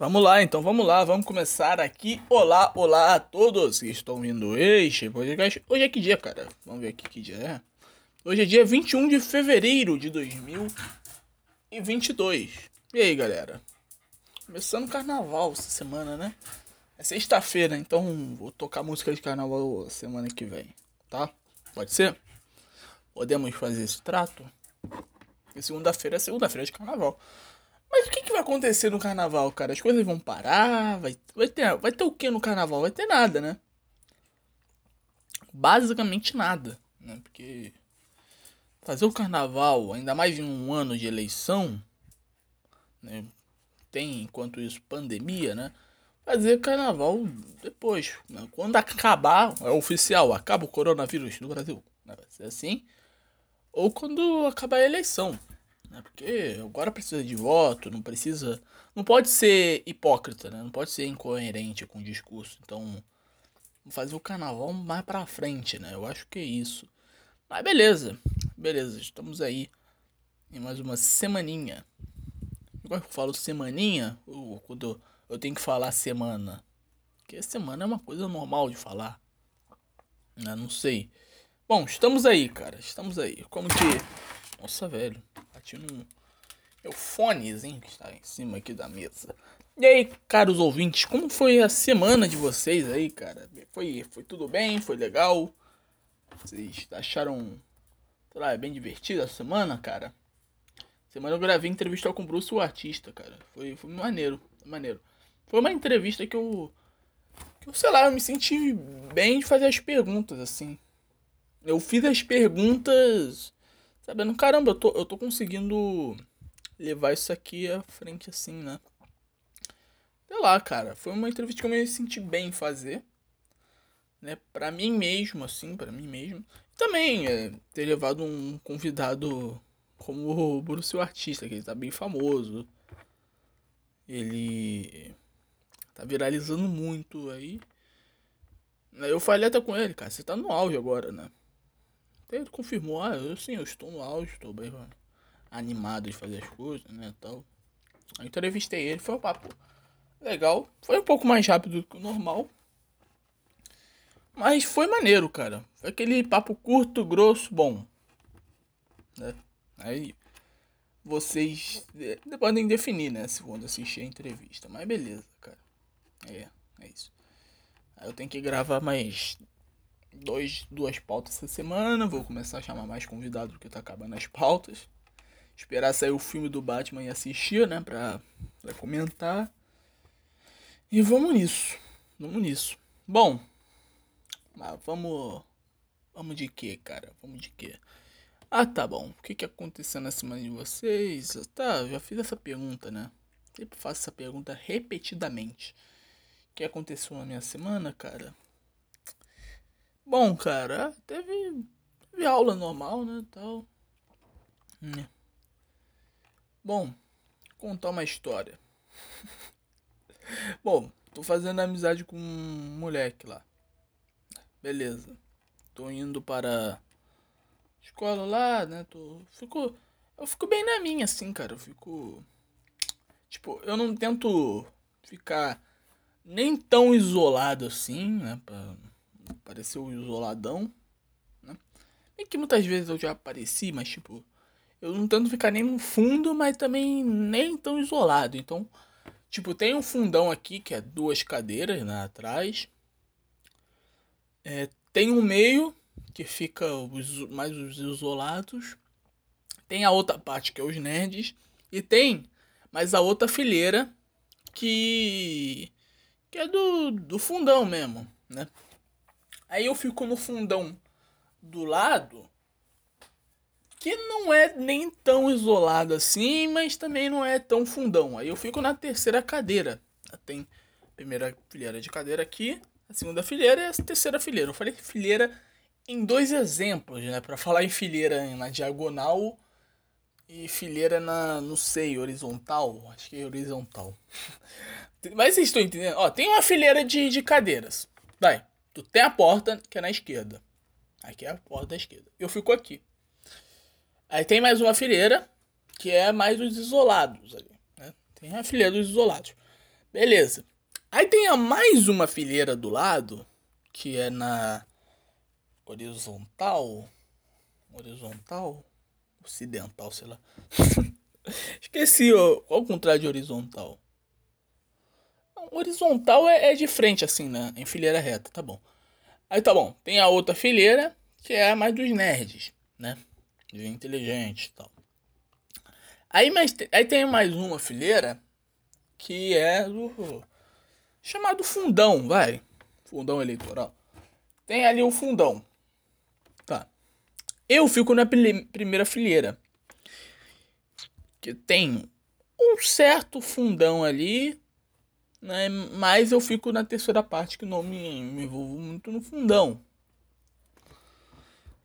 Vamos lá, então vamos lá, vamos começar aqui. Olá, olá a todos que estão vindo este podcast. Hoje é que dia, cara? Vamos ver aqui que dia é. Hoje é dia 21 de fevereiro de 2022. E aí, galera? Começando carnaval essa semana, né? É sexta-feira, então vou tocar música de carnaval semana que vem, tá? Pode ser? Podemos fazer esse trato? Segunda-feira é segunda-feira de carnaval. Mas o que, que vai acontecer no carnaval, cara? As coisas vão parar? Vai, vai, ter, vai ter o que no carnaval? Vai ter nada, né? Basicamente nada, né? Porque fazer o carnaval, ainda mais em um ano de eleição, né? tem, enquanto isso, pandemia, né? Fazer carnaval depois. Né? Quando acabar, é oficial, acaba o coronavírus no Brasil. Né? Vai ser assim. Ou quando acabar a eleição. Né? Porque agora precisa de voto, não precisa. Não pode ser hipócrita, né? Não pode ser incoerente com o discurso. Então, fazer o carnaval mais pra frente, né? Eu acho que é isso. Mas beleza, beleza, estamos aí em mais uma semaninha. Agora que eu falo semaninha, ou quando eu tenho que falar semana. Porque semana é uma coisa normal de falar. Né? Não sei. Bom, estamos aí, cara. Estamos aí. Como que. Nossa, velho. Bati no meu fonezinho que está em cima aqui da mesa. E aí, caros ouvintes, como foi a semana de vocês aí, cara? Foi, foi tudo bem? Foi legal? Vocês acharam, sei lá, bem divertida a semana, cara? Semana eu gravei entrevista com o Bruce, o artista, cara. Foi, foi maneiro, maneiro. Foi uma entrevista que eu, que eu, sei lá, eu me senti bem de fazer as perguntas, assim. Eu fiz as perguntas sabendo, caramba, eu tô, eu tô conseguindo levar isso aqui à frente assim, né? Sei lá, cara, foi uma entrevista que eu me senti bem em fazer, né? Pra mim mesmo, assim, pra mim mesmo. Também é, ter levado um convidado como o Bruce o Artista, que ele tá bem famoso. Ele tá viralizando muito aí. Eu falei até com ele, cara, você tá no auge agora, né? Ele confirmou, ah, eu sim, eu estou no auge, estou bem animado de fazer as coisas, né, tal. Eu entrevistei ele, foi um papo legal. Foi um pouco mais rápido do que o normal. Mas foi maneiro, cara. Foi aquele papo curto, grosso, bom. Né? Aí vocês podem definir, né, se assistir a entrevista. Mas beleza, cara. É, é isso. Aí eu tenho que gravar mais dois, duas pautas essa semana. Vou começar a chamar mais convidados porque tá acabando as pautas. Esperar sair o filme do Batman e assistir, né? Pra, pra comentar. E vamos nisso. Vamos nisso. Bom. Mas vamos. Vamos de quê, cara? Vamos de quê? Ah, tá bom. O que, que aconteceu na semana de vocês? Tá, já fiz essa pergunta, né? Sempre faço essa pergunta repetidamente. O que aconteceu na minha semana, cara? Bom, cara, teve, teve aula normal, né, tal. Hum. Bom, contar uma história. Bom, tô fazendo amizade com um moleque lá. Beleza. Tô indo para escola lá, né? Tô fico eu fico bem na minha assim, cara. Eu fico tipo, eu não tento ficar nem tão isolado assim, né, pareceu isoladão, né? E que muitas vezes eu já apareci, mas tipo, eu não tento ficar nem no fundo, mas também nem tão isolado. Então, tipo, tem um fundão aqui que é duas cadeiras né, atrás. É, tem um meio que fica os, mais os isolados. Tem a outra parte que é os nerds. E tem mais a outra fileira que que é do, do fundão mesmo, né? Aí eu fico no fundão do lado, que não é nem tão isolado assim, mas também não é tão fundão. Aí eu fico na terceira cadeira. Tem a primeira fileira de cadeira aqui, a segunda fileira e a terceira fileira. Eu falei fileira em dois exemplos, né? Para falar em fileira na diagonal e fileira na, não sei, horizontal. Acho que é horizontal. Mas vocês estão entendendo? Ó, tem uma fileira de, de cadeiras. Vai. Tu tem a porta que é na esquerda. Aqui é a porta da esquerda. Eu fico aqui. Aí tem mais uma fileira que é mais os isolados ali. Né? Tem a fileira dos isolados. Beleza. Aí tem a mais uma fileira do lado, que é na horizontal. Horizontal? Ocidental, sei lá. Esqueci ó, qual o contrário de horizontal. Horizontal é, é, de frente, assim, né? Em fileira reta, tá bom. Aí tá bom. Tem a outra fileira, que é a mais dos nerds, né? De inteligente e tal. Aí, mais, aí tem mais uma fileira que é do chamado fundão, vai. Fundão eleitoral. Tem ali um fundão. Tá. Eu fico na primeira fileira. Que tem um certo fundão ali, né? Mas eu fico na terceira parte que não me, me envolvo muito no fundão.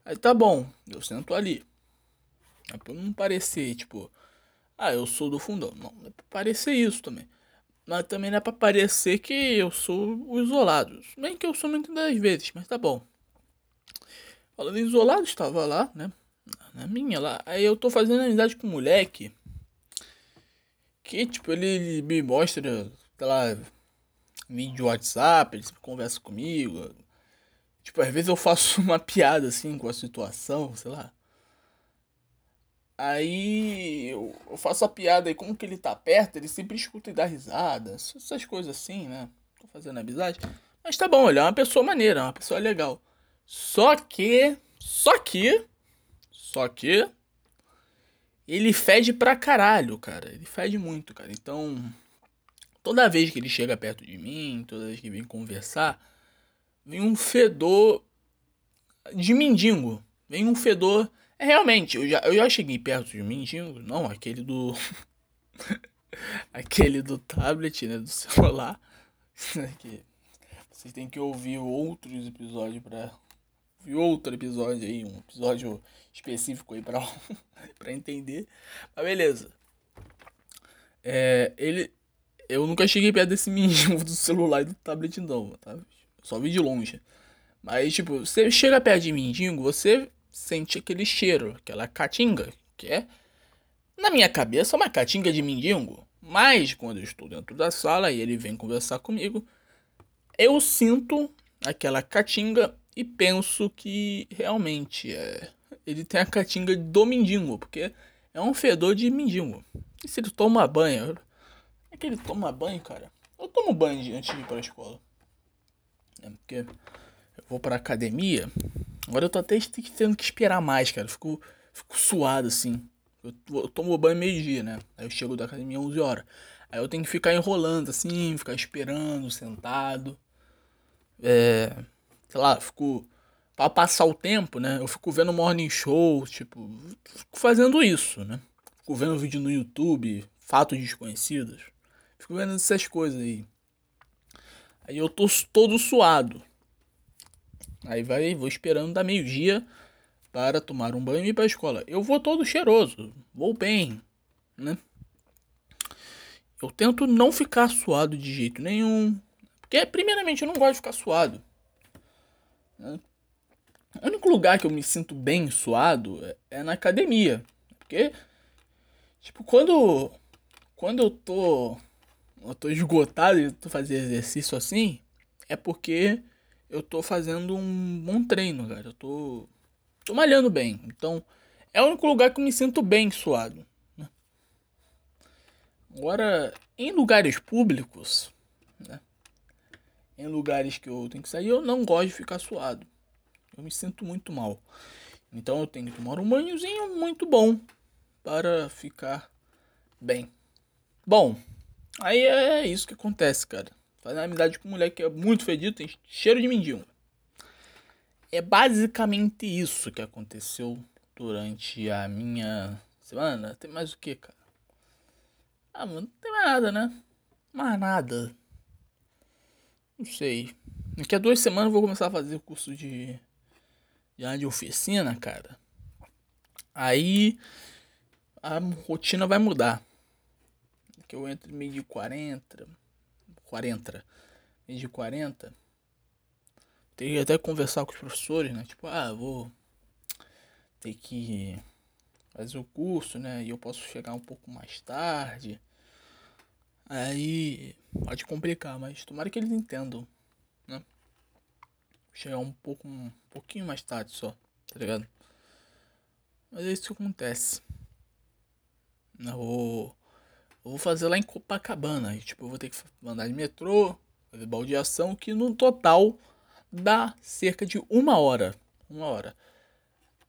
Aí tá bom, eu sento ali. É pra não parecer, tipo, ah, eu sou do fundão. Não, não é pra parecer isso também. Mas também não é pra parecer que eu sou o isolado. Bem que eu sou muitas das vezes, mas tá bom. Falando isolado, estava lá, né? Na minha lá. Aí eu tô fazendo amizade com um moleque. Que, tipo, ele me mostra, sei lá, vídeo WhatsApp, ele conversa comigo. Tipo, às vezes eu faço uma piada assim com a situação, sei lá. Aí eu, eu faço a piada e como que ele tá perto, ele sempre escuta e dá risada. Essas coisas assim, né? Tô fazendo amizade. Mas tá bom, ele é uma pessoa maneira, é uma pessoa legal. Só que. Só que. Só que. Ele fede pra caralho, cara. Ele fede muito, cara. Então. Toda vez que ele chega perto de mim, toda vez que vem conversar, vem um fedor de mendigo. Vem um fedor é, realmente, eu já, eu já cheguei perto de mim, não, aquele do. aquele do tablet, né? Do celular. que vocês têm que ouvir outros episódios pra. Ouvir outro episódio aí, um episódio específico aí pra, pra entender. Mas beleza. É, ele. Eu nunca cheguei perto desse menino do celular e do tablet, não, tá? Só vi de longe. Mas, tipo, você chega perto de mendigo, você sente aquele cheiro, aquela caatinga, que é, na minha cabeça, uma caatinga de mendigo. Mas quando eu estou dentro da sala e ele vem conversar comigo, eu sinto aquela caatinga e penso que realmente é, ele tem a caatinga do mendigo, porque é um fedor de mendigo. E se ele toma banho? É que ele toma banho, cara? Eu tomo banho antes de ir para a escola. É porque eu vou para academia Agora eu tô até tendo que esperar mais, cara. fico, fico suado assim. Eu, eu tomo banho meio-dia, né? Aí eu chego da academia 11 horas. Aí eu tenho que ficar enrolando assim, ficar esperando, sentado. É. Sei lá, fico. Pra passar o tempo, né? Eu fico vendo morning show, tipo. Fico fazendo isso, né? Fico vendo vídeo no YouTube, fatos desconhecidos. Fico vendo essas coisas aí. Aí eu tô todo suado. Aí vai, vou esperando da meio-dia para tomar um banho e ir para escola. Eu vou todo cheiroso, vou bem, né? Eu tento não ficar suado de jeito nenhum. Porque, primeiramente, eu não gosto de ficar suado. Né? O único lugar que eu me sinto bem suado é, é na academia. Porque, tipo, quando, quando eu tô, eu tô esgotado e tô fazendo exercício assim, é porque eu tô fazendo um bom treino, cara. Eu tô, tô malhando bem. Então, é o único lugar que eu me sinto bem suado. Né? Agora, em lugares públicos, né? em lugares que eu tenho que sair, eu não gosto de ficar suado. Eu me sinto muito mal. Então eu tenho que tomar um banhozinho muito bom para ficar bem. Bom, aí é isso que acontece, cara. Fazer amizade com mulher que é muito fedido, tem cheiro de mendigo. É basicamente isso que aconteceu durante a minha semana. Tem mais o que, cara? Ah, mano, não tem mais nada, né? Mais nada. Não sei. Daqui a duas semanas eu vou começar a fazer o curso de, de oficina, cara. Aí a rotina vai mudar. Que eu entro meio de 40 40. Mês de 40. Tem que até conversar com os professores, né? Tipo, ah, vou ter que fazer o curso, né? E eu posso chegar um pouco mais tarde. Aí pode complicar, mas tomara que eles entendam, né? Chegar um pouco, um pouquinho mais tarde só, tá ligado? Mas é isso que acontece. Eu vou, eu vou fazer lá em Copacabana. tipo, eu vou ter que mandar de metrô, fazer baldeação, que no total dá cerca de uma hora. Uma hora.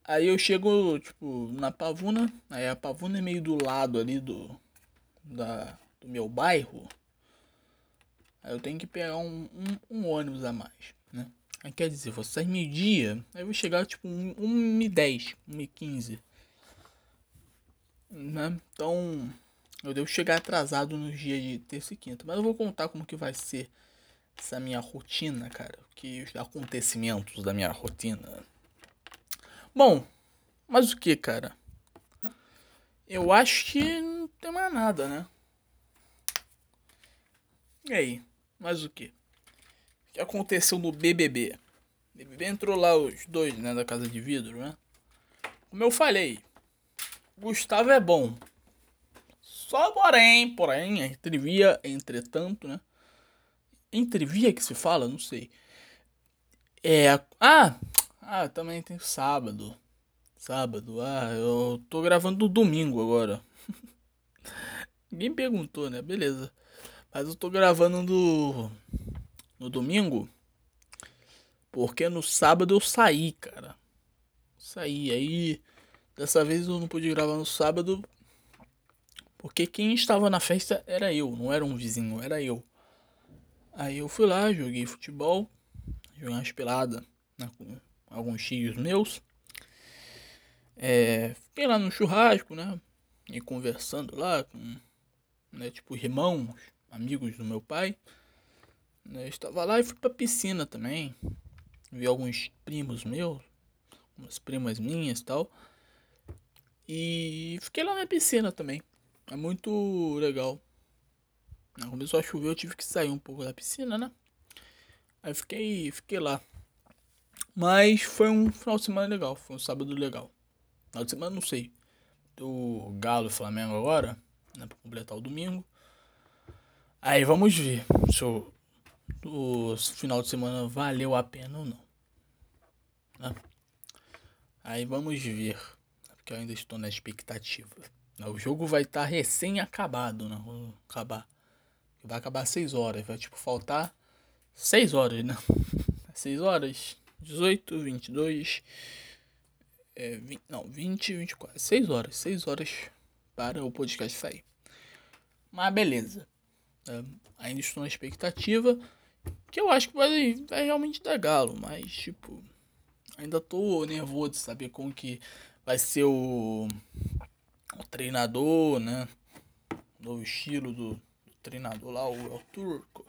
Aí eu chego, tipo, na Pavuna. Aí a Pavuna é meio do lado ali do, da, do meu bairro. Aí eu tenho que pegar um, um, um ônibus a mais, né? Aí quer dizer, vou sair meio-dia, aí eu vou chegar tipo 1h10, 1h15. Né? Então, eu devo chegar atrasado nos dias de terça e quinta. Mas eu vou contar como que vai ser essa minha rotina, cara. Que os acontecimentos da minha rotina. Bom, mas o que, cara? Eu acho que não tem mais nada, né? E aí? Mais o que? que aconteceu no BBB? BBB entrou lá os dois, né, da Casa de Vidro, né? Como eu falei, Gustavo é bom. Só porém, porém, entrevia, entretanto, né? Entrevia que se fala, não sei. É. Ah! Ah, também tem sábado. Sábado. Ah, eu tô gravando domingo agora. Ninguém perguntou, né? Beleza. Mas eu tô gravando no, no domingo. Porque no sábado eu saí, cara. Saí. Aí. Dessa vez eu não pude gravar no sábado. Porque quem estava na festa era eu, não era um vizinho, era eu. Aí eu fui lá, joguei futebol. Joguei umas peladas né, com alguns tios meus. É, fiquei lá no churrasco, né? E conversando lá com, né, tipo, irmãos amigos do meu pai. Eu estava lá e fui pra piscina também. Vi alguns primos meus, umas primas minhas e tal. E fiquei lá na piscina também. É muito legal. Começou a chover, eu tive que sair um pouco da piscina, né? Aí fiquei, fiquei lá. Mas foi um final de semana legal, foi um sábado legal. Final de semana não sei. Do Galo Flamengo agora, né? Pra completar o domingo. Aí vamos ver se o, o final de semana valeu a pena ou não. Né? Aí vamos ver. Porque eu ainda estou na expectativa. O jogo vai estar tá recém acabado, né? Vou acabar. Vai acabar 6 horas. Vai tipo faltar 6 horas, né? 6 horas. 18, 22. É, 20, não, 20, 24. 6 horas. 6 horas para o podcast sair. Mas beleza. É, ainda estou na expectativa. Que eu acho que vai, vai realmente dar galo. Mas, tipo. Ainda tô nervoso de saber como que vai ser o, o treinador, né? Novo estilo do, do treinador lá, o El Turco.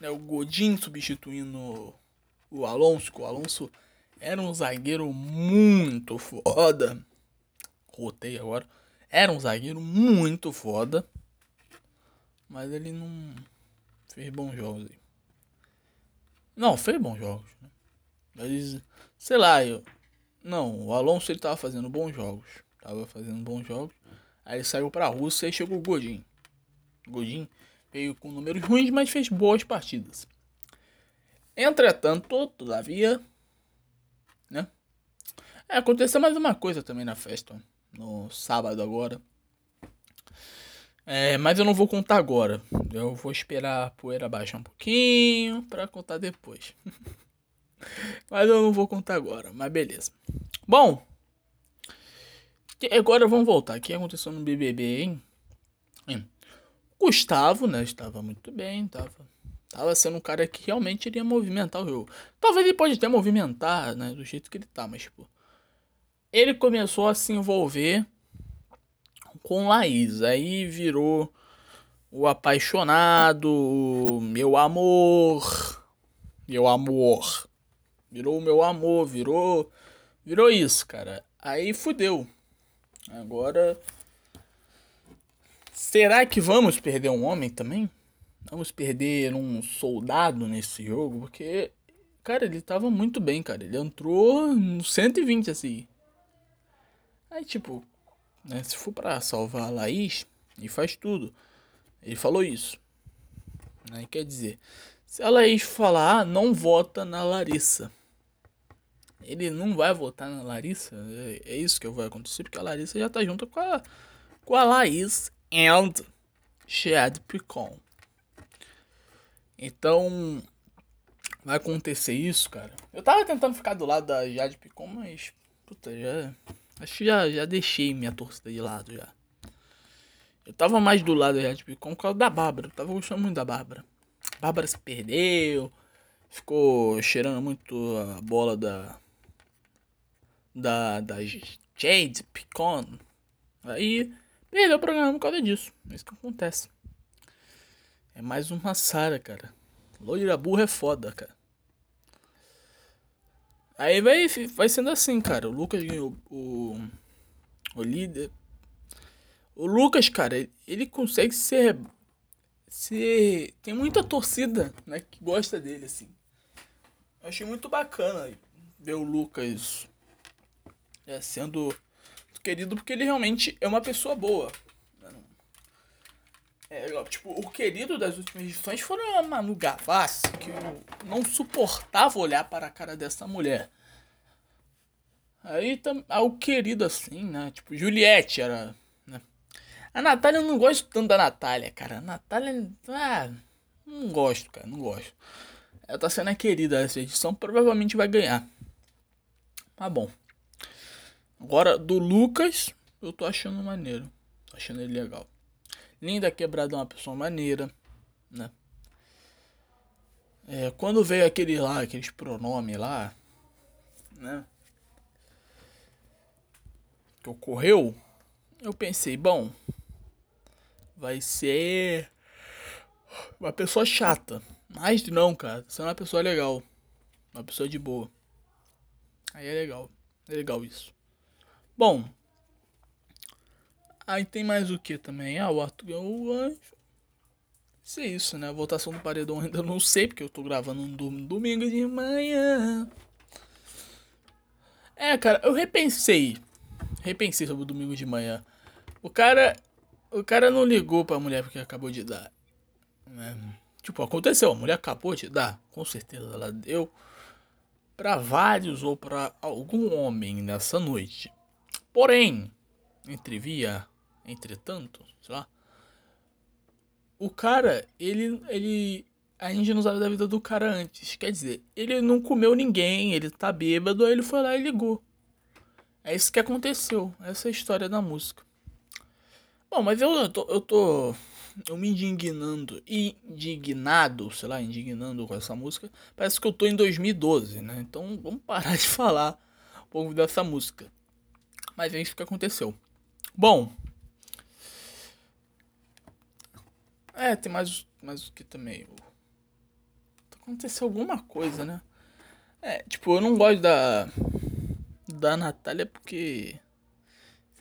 Né, o Godin substituindo o Alonso. O Alonso era um zagueiro muito foda. Rotei agora. Era um zagueiro muito foda. Mas ele não fez bons jogos aí. Não, fez bons jogos. Né? Mas, sei lá, eu. Não, o Alonso ele tava fazendo bons jogos. Tava fazendo bons jogos. Aí ele saiu pra Rússia e chegou o Godin. Godin veio com números ruins, mas fez boas partidas. Entretanto, todavia, né? É, aconteceu mais uma coisa também na festa. No sábado agora. É, mas eu não vou contar agora. Eu vou esperar a poeira baixar um pouquinho para contar depois. mas eu não vou contar agora, mas beleza. Bom, agora vamos voltar. O que aconteceu no BBB, hein? hein? Gustavo, né, estava muito bem, estava tava sendo um cara que realmente iria movimentar o jogo. Talvez ele pode até movimentar, né, do jeito que ele tá, mas tipo, ele começou a se envolver com Laís. Aí virou o apaixonado, o meu amor, meu amor. Virou o meu amor, virou virou isso, cara. Aí fudeu. Agora será que vamos perder um homem também? Vamos perder um soldado nesse jogo, porque cara, ele tava muito bem, cara. Ele entrou no 120 assim. Aí tipo, né? Se for para salvar a Laís, e faz tudo. Ele falou isso. Né? Quer dizer, se a Laís falar, não vota na Larissa. Ele não vai votar na Larissa. É, é, isso que vai acontecer, porque a Larissa já tá junto com a, com a Laís and Chad Picon. Então, vai acontecer isso, cara. Eu tava tentando ficar do lado da Jade Picon, mas. Puta, já. Acho que já, já deixei minha torcida de lado já. Eu tava mais do lado da Jade Picon por causa da Bárbara. Eu tava gostando muito da Bárbara. Bárbara se perdeu. Ficou cheirando muito a bola da. Da. Da Jade Picon. Aí. Perdeu o programa por causa disso. É isso que acontece. É mais uma Sara, cara. Loira burra é foda, cara. Aí vai, vai sendo assim, cara. O Lucas ganhou o, o líder. O Lucas, cara, ele consegue ser. ser tem muita torcida, né, que gosta dele, assim. Eu achei muito bacana ver o Lucas é, sendo querido porque ele realmente é uma pessoa boa. É, tipo, o querido das últimas edições foi a Manu Gavassi, que eu não suportava olhar para a cara dessa mulher. Aí tam, ah, o querido assim, né? Tipo, Juliette era. Né? A Natália eu não gosto tanto da Natália, cara. A Natália. Ah, não gosto, cara, não gosto. Ela tá sendo a querida dessa edição, provavelmente vai ganhar. Tá bom. Agora, do Lucas, eu tô achando maneiro. Tô achando ele legal. Linda Quebrada é uma pessoa maneira, né? É, quando veio aquele lá, aqueles pronomes lá, né? Que ocorreu, eu pensei, bom, vai ser uma pessoa chata. Mas não, cara, você é uma pessoa legal. Uma pessoa de boa. Aí é legal. É legal isso. Bom, Aí tem mais o que também? Ah, o Arthur ganhou o anjo. Isso é isso, né? A votação do paredão ainda não sei, porque eu tô gravando um domingo de manhã. É, cara, eu repensei. Repensei sobre o domingo de manhã. O cara. O cara não ligou pra mulher porque acabou de dar. Né? Tipo, aconteceu, a mulher acabou de dar. Com certeza ela deu. Pra vários ou pra algum homem nessa noite. Porém, entrevia entretanto, sei lá. O cara, ele, ele. A gente não sabe da vida do cara antes. Quer dizer, ele não comeu ninguém, ele tá bêbado, aí ele foi lá e ligou. É isso que aconteceu. Essa é a história da música. Bom, mas eu, eu tô. Eu tô. Eu me indignando. Indignado, sei lá, indignando com essa música. Parece que eu tô em 2012, né? Então vamos parar de falar um pouco dessa música. Mas é isso que aconteceu. Bom, É, tem mais, mais o que também. Aconteceu alguma coisa, né? É, tipo, eu não gosto da. Da Natália porque.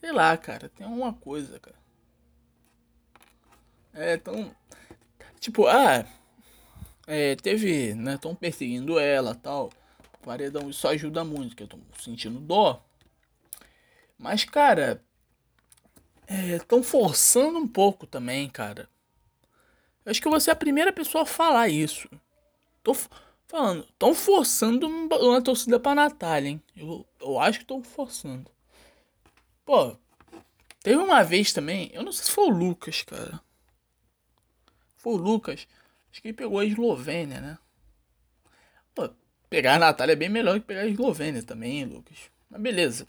Sei lá, cara, tem alguma coisa, cara. É, tão. Tipo, ah. É, teve, né? Tão perseguindo ela tal. Paredão, isso ajuda muito, que eu tô sentindo dó. Mas, cara. É, tão forçando um pouco também, cara. Eu acho que você é a primeira pessoa a falar isso. Tô falando, estão forçando uma torcida pra Natália, hein? Eu, eu acho que estão forçando. Pô, teve uma vez também, eu não sei se foi o Lucas, cara. Foi o Lucas. Acho que ele pegou a Eslovênia, né? Pô, pegar a Natália é bem melhor que pegar a Eslovênia também, Lucas. Mas beleza.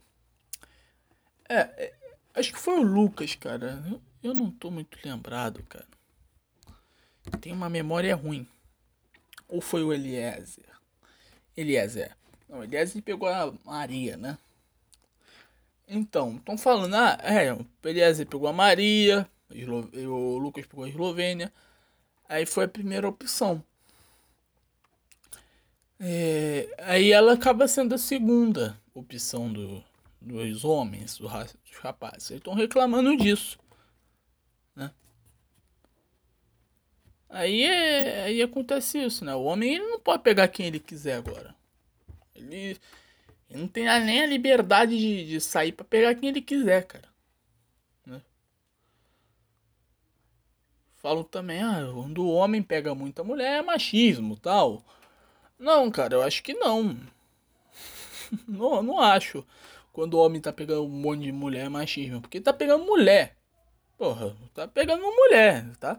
É, é acho que foi o Lucas, cara. Eu, não tô muito lembrado, cara tem uma memória ruim. Ou foi o Eliezer? Eliezer. Não, Eliezer pegou a Maria, né? Então, estão falando, ah, é, o Eliezer pegou a Maria, o Lucas pegou a Eslovênia. Aí foi a primeira opção. É, aí ela acaba sendo a segunda opção do, dos homens, dos rapazes. Eles estão reclamando disso. Aí, é, aí acontece isso, né? O homem ele não pode pegar quem ele quiser agora. Ele, ele não tem nem a liberdade de, de sair para pegar quem ele quiser, cara. Né? falam também, ah, quando o homem pega muita mulher é machismo tal. Não, cara, eu acho que não. não, não acho. Quando o homem tá pegando um monte de mulher é machismo. Porque tá pegando mulher. Porra, tá pegando uma mulher, tá?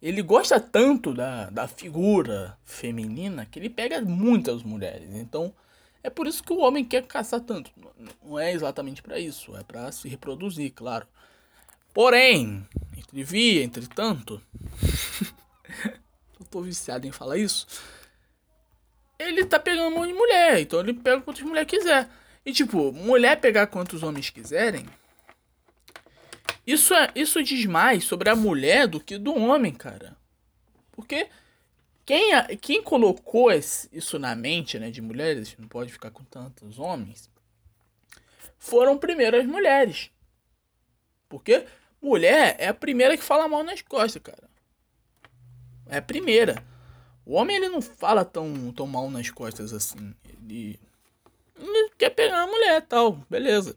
Ele gosta tanto da, da figura feminina que ele pega muitas mulheres. Então, é por isso que o homem quer caçar tanto. Não é exatamente para isso, é para se reproduzir, claro. Porém, entrevia, entretanto, eu tô viciado em falar isso. Ele tá pegando um monte de mulher, então ele pega quantas mulher quiser. E tipo, mulher pegar quantos homens quiserem. Isso é, isso diz mais sobre a mulher do que do homem, cara. Porque quem, quem colocou isso na mente né, de mulheres, não pode ficar com tantos homens, foram primeiro as mulheres. Porque mulher é a primeira que fala mal nas costas, cara. É a primeira. O homem ele não fala tão, tão mal nas costas assim. Ele, quer pegar a mulher tal, beleza.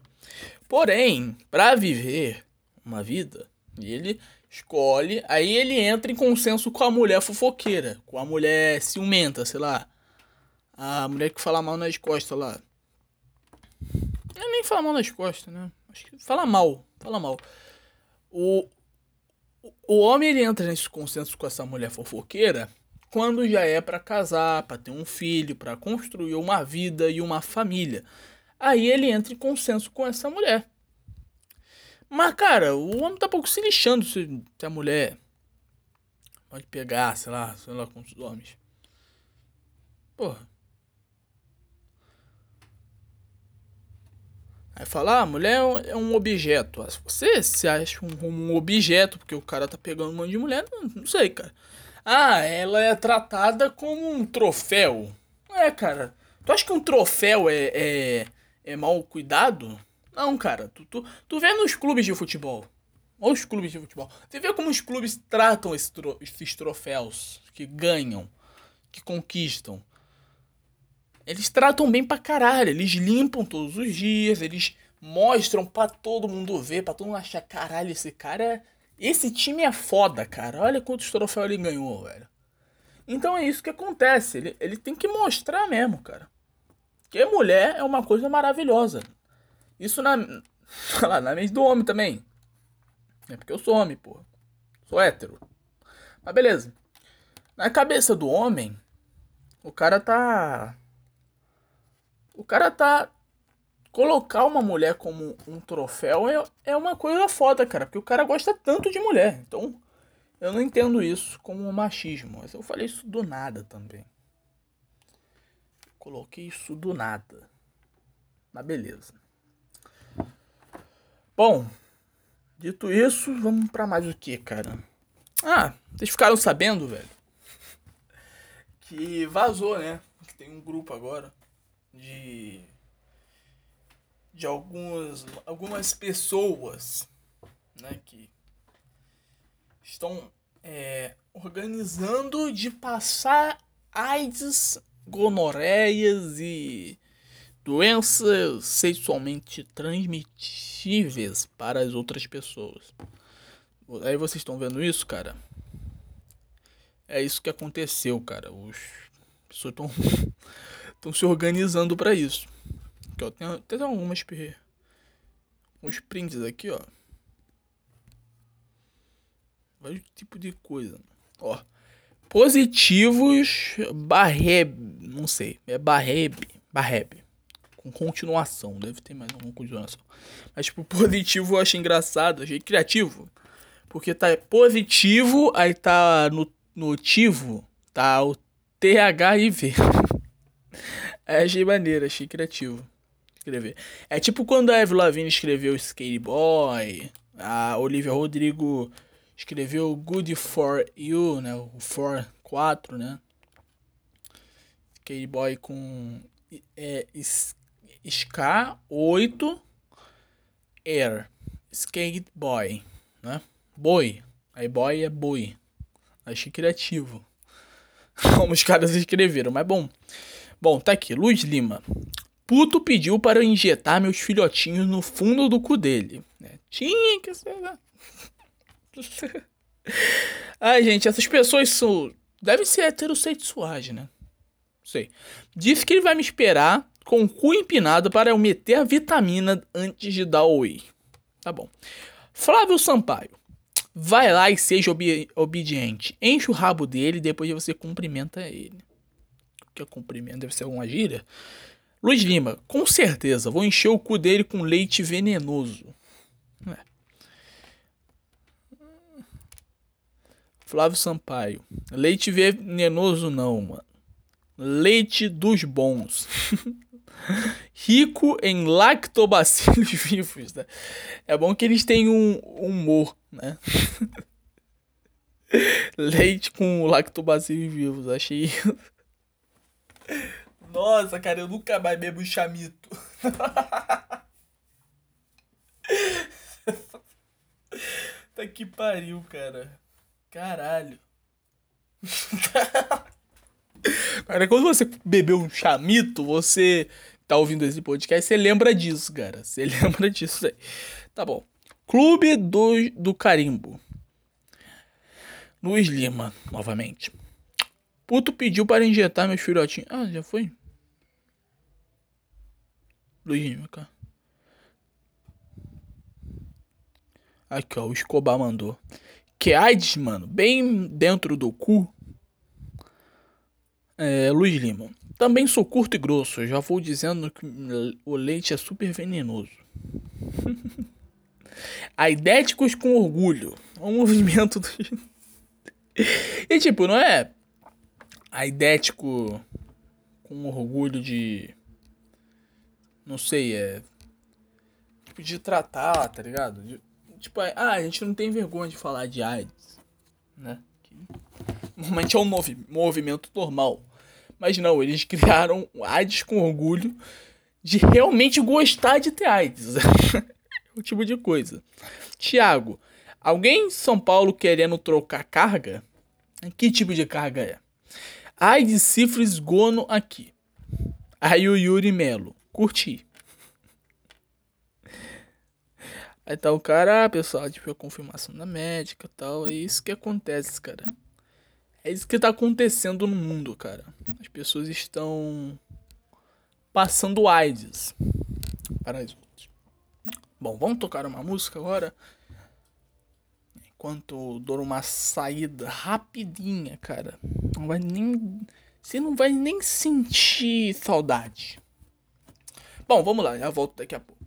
Porém, para viver uma vida, ele escolhe, aí ele entra em consenso com a mulher fofoqueira, com a mulher ciumenta, sei lá. A mulher que fala mal nas costas lá. Eu nem fala mal nas costas, né? Acho que fala mal, fala mal. O, o homem ele entra nesse consenso com essa mulher fofoqueira quando já é para casar, para ter um filho, para construir uma vida e uma família. Aí ele entra em consenso com essa mulher. Mas, cara, o homem tá pouco se lixando se, se a mulher pode pegar, sei lá, sei lá quantos homens. Porra. Aí fala, ah, a mulher é um objeto. Ah, você se acha um, um objeto porque o cara tá pegando um monte de mulher, não, não sei, cara. Ah, ela é tratada como um troféu. É, cara. Tu acha que um troféu é, é, é mal cuidado? Não, cara, tu, tu, tu vê nos clubes de futebol. Ou os clubes de futebol. Você vê como os clubes tratam esse tro esses troféus que ganham, que conquistam. Eles tratam bem pra caralho. Eles limpam todos os dias, eles mostram pra todo mundo ver, pra todo mundo achar, caralho, esse cara é. Esse time é foda, cara. Olha quantos troféus ele ganhou, velho. Então é isso que acontece. Ele, ele tem que mostrar mesmo, cara. Que mulher é uma coisa maravilhosa. Isso na. lá, na mente do homem também. É porque eu sou homem, pô. Sou hétero. Mas beleza. Na cabeça do homem, o cara tá. O cara tá. Colocar uma mulher como um troféu é, é uma coisa foda, cara. Porque o cara gosta tanto de mulher. Então, eu não entendo isso como um machismo. Mas eu falei isso do nada também. Coloquei isso do nada. Mas beleza. Bom, dito isso, vamos para mais o que, cara? Ah, vocês ficaram sabendo, velho? Que vazou, né? Que tem um grupo agora de de algumas algumas pessoas, né, que estão é, organizando de passar AIDS, gonoreias e doenças sexualmente transmitíveis para as outras pessoas. Aí vocês estão vendo isso, cara? É isso que aconteceu, cara. Os pessoas estão se organizando para isso. Aqui, ó, tem até algumas uns prints aqui, ó. Vários tipos de coisa. Ó. Positivos Barreb, não sei, é Barreb, Barreb com continuação. Deve ter mais alguma continuação. Mas, tipo, positivo eu achei engraçado, achei criativo. Porque tá positivo, aí tá no notivo, tá o THIV. aí achei maneiro, achei criativo. Escrever. É tipo quando a Eve Lavigne escreveu Skate Boy, a Olivia Rodrigo escreveu Good For You, né? O For 4, né? Skate Boy com é, Ska 8 Air Skate Boy, né? Boy. Aí boy é boi. Achei criativo. Como os caras escreveram, mas bom. Bom, tá aqui. Luiz Lima. Puto pediu para eu injetar meus filhotinhos no fundo do cu dele. É, tinha que ser. Né? Ai, gente, essas pessoas são. Devem ser heterossexuais, né? Sei. Disse que ele vai me esperar com o cu empinado para eu meter a vitamina antes de dar o oi. Tá bom. Flávio Sampaio. Vai lá e seja obi obediente. Enche o rabo dele e depois você cumprimenta ele. Que cumprimento deve ser alguma gíria. Luiz Lima, com certeza, vou encher o cu dele com leite venenoso. É. Flávio Sampaio. Leite venenoso não, mano. Leite dos bons. Rico em lactobacilos vivos. Né? É bom que eles têm um humor, né? Leite com lactobacilos vivos. Achei. Nossa, cara, eu nunca mais bebo chamito. tá que pariu, cara. Caralho. Cara, quando você bebeu um chamito, você tá ouvindo esse podcast, você lembra disso, cara. Você lembra disso aí. Tá bom. Clube do, do Carimbo. Luiz Lima, novamente. Puto pediu para injetar meus filhotinhos. Ah, já foi? Cara. Aqui, ó, o Escobar mandou. Que AIDS, mano, bem dentro do cu. É, Luiz Lima. Também sou curto e grosso, já vou dizendo que o leite é super venenoso. Aidéticos com orgulho. O movimento do. e tipo, não é aidético com orgulho de. Não sei, é. Tipo, de tratar, tá ligado? De, tipo, é, ah, a gente não tem vergonha de falar de AIDS, né? Que, normalmente é um movi movimento normal. Mas não, eles criaram AIDS com orgulho de realmente gostar de ter AIDS. o tipo de coisa. Tiago, alguém em São Paulo querendo trocar carga? Que tipo de carga é? AIDS, cifres, gono aqui. Aí o Yuri Melo, curti. Aí tá o cara, ah, pessoal, tipo, a confirmação da médica tal. É isso que acontece, cara. É isso que tá acontecendo no mundo, cara. As pessoas estão passando AIDS para outras. Bom, vamos tocar uma música agora. Enquanto dou uma saída rapidinha, cara. Não vai nem. Você não vai nem sentir saudade. Bom, vamos lá, já volto daqui a pouco.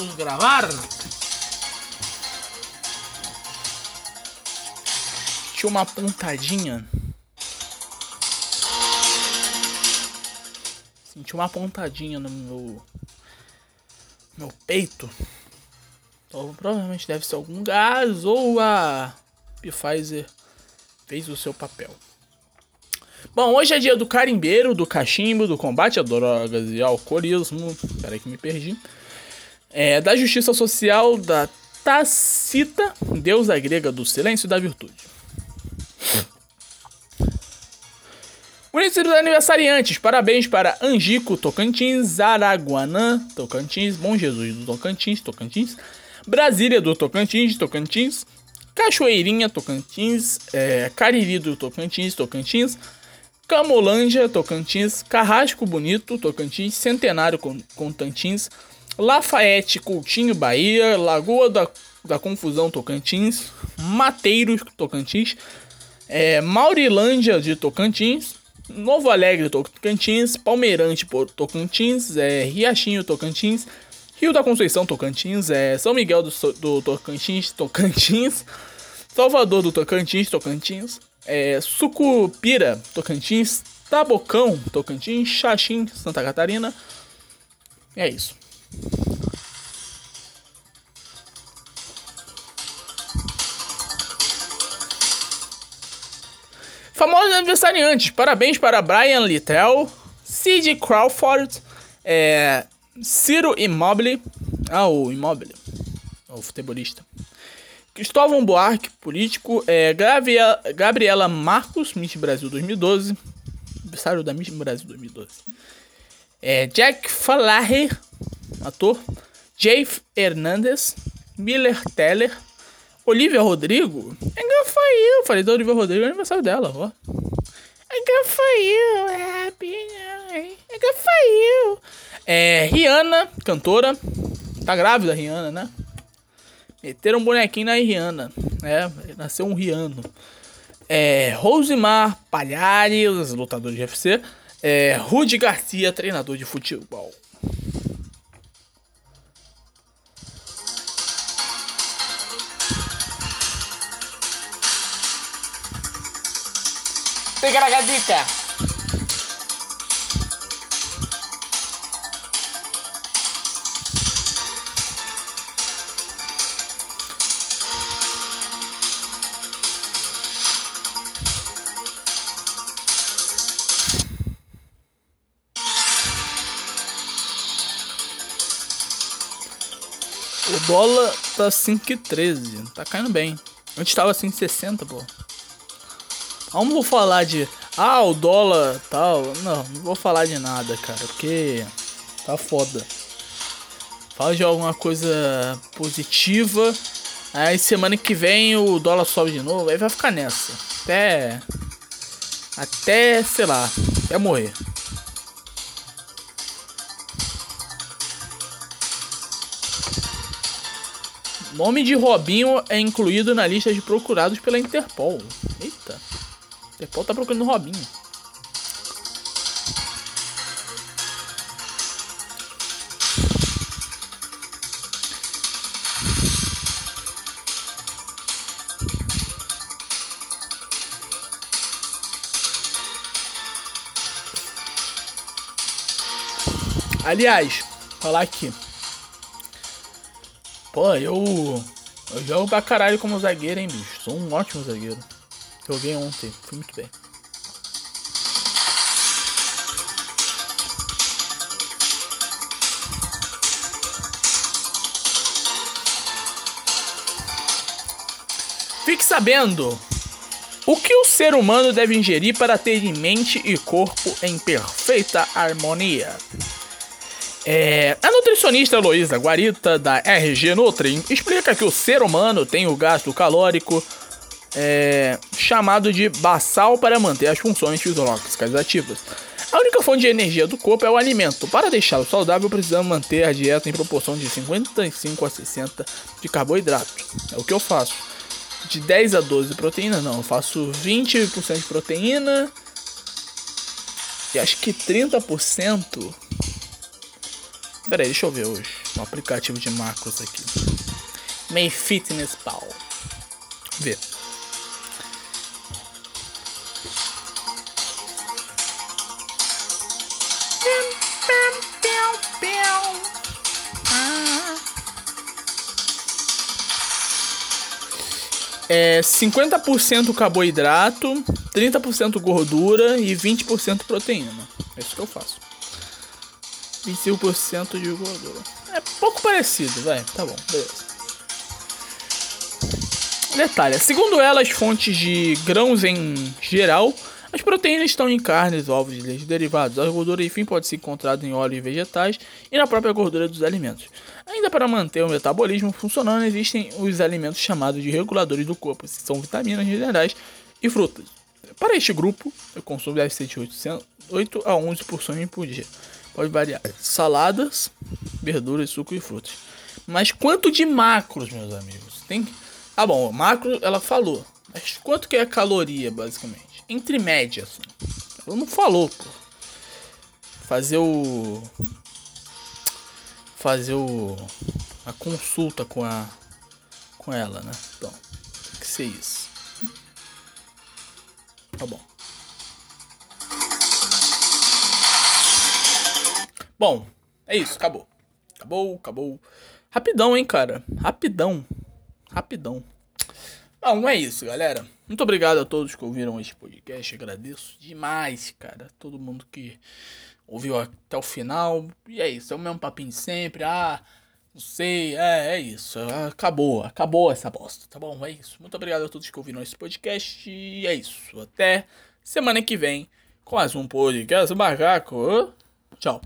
Vamos gravar. Tinha uma pontadinha. Senti uma pontadinha no meu. meu peito. Então, provavelmente deve ser algum gás ou a Pfizer fez o seu papel. Bom, hoje é dia do carimbeiro, do cachimbo, do combate a drogas e alcoolismo. Peraí que me perdi. É, da justiça social, da Tacita, deusa grega do silêncio e da virtude. Municípios aniversariantes, parabéns para Angico, Tocantins, Araguanã, Tocantins, Bom Jesus do Tocantins, Tocantins, Brasília do Tocantins, Tocantins, Cachoeirinha, Tocantins, é, Cariri do Tocantins, Tocantins, Camolândia, Tocantins, Carrasco Bonito, Tocantins, Centenário, Contantins, Lafayette, Coutinho, Bahia, Lagoa da, da Confusão, Tocantins, Mateiros, Tocantins, é, Maurilândia de Tocantins, Novo Alegre, Tocantins, Palmeirante, Tocantins, é, Riachinho, Tocantins, Rio da Conceição, Tocantins, é, São Miguel do, do Tocantins, Tocantins, Salvador do Tocantins, Tocantins, é, Sucupira, Tocantins, Tabocão, Tocantins, Xaxim, Santa Catarina. É isso. Famosos aniversariantes. Parabéns para Brian Littrell, Sid Crawford, é, Ciro Immobile. Ah, o Immobile. O futebolista. Cristóvão Buarque, político. É, Gabriela Marcos, Miss Brasil 2012. Aniversário da Miss Brasil 2012. É, Jack Falaher, ator. Jeff Hernandez. Miller Teller. Olivia Rodrigo. É good for you. Falei da Olivia Rodrigo, é aniversário dela, ó. É for you. Happy. É for you. É, Rihanna, cantora. Tá grávida, Rihanna, né? Meteram um bonequinho na Rihanna. É, nasceu um Riano. É, Rosemar Palhares, lutador de UFC. É, Rudy Garcia, treinador de futebol. Pegaragadica. O dólar tá 5,13. Tá caindo bem. Antes tava 5,60, pô. Vamos vou falar de. Ah, o dólar tal. Não, não vou falar de nada, cara. Porque tá foda. Fala de alguma coisa positiva. Aí semana que vem o dólar sobe de novo. Aí vai ficar nessa. Até. Até, sei lá. Até morrer. Nome de Robinho é incluído na lista de procurados pela Interpol. Eita. Interpol tá procurando Robinho. Aliás, falar aqui. Pô, eu. Eu jogo pra caralho como zagueiro, hein, bicho. Sou um ótimo zagueiro. Joguei ontem, fui muito bem. Fique sabendo o que o ser humano deve ingerir para ter mente e corpo em perfeita harmonia. É, a nutricionista Heloísa Guarita, da RG Nutri, explica que o ser humano tem o gasto calórico é, chamado de basal para manter as funções fisiológicas ativas. A única fonte de energia do corpo é o alimento. Para deixá-lo saudável, precisamos manter a dieta em proporção de 55 a 60 de carboidrato. É o que eu faço. De 10 a 12 de proteína, não. Eu faço 20% de proteína e acho que 30% Pera aí, deixa eu ver hoje. Um aplicativo de macros aqui. May Fitness Pal. Ver. É 50% carboidrato, 30% gordura e 20% proteína. É isso que eu faço. 25% de gordura. É pouco parecido, vai. Tá bom, beleza. Detalhe, segundo ela, as fontes de grãos em geral, as proteínas estão em carnes, ovos e leite derivados. A gordura, enfim, pode ser encontrada em óleos vegetais e na própria gordura dos alimentos. Ainda para manter o metabolismo funcionando, existem os alimentos chamados de reguladores do corpo, que são vitaminas minerais e frutas. Para este grupo, o consumo deve ser de 8 a 11 porções por dia. Pode variar. Saladas, verduras, suco e frutas. Mas quanto de macros, meus amigos? Tem Ah, bom, macro ela falou. Mas quanto que é a caloria, basicamente? Entre média, assim. Ela não falou, pô. Fazer o fazer o a consulta com a com ela, né? Então, tem que ser isso. Tá bom. Bom, é isso, acabou. Acabou, acabou. Rapidão, hein, cara? Rapidão. Rapidão. Bom, é isso, galera. Muito obrigado a todos que ouviram este podcast. Agradeço demais, cara. Todo mundo que ouviu até o final. E é isso, é o mesmo papinho de sempre. Ah, não sei, é, é isso. Acabou, acabou essa bosta, tá bom? É isso. Muito obrigado a todos que ouviram esse podcast. E é isso. Até semana que vem com mais um podcast Macaco. Tchau.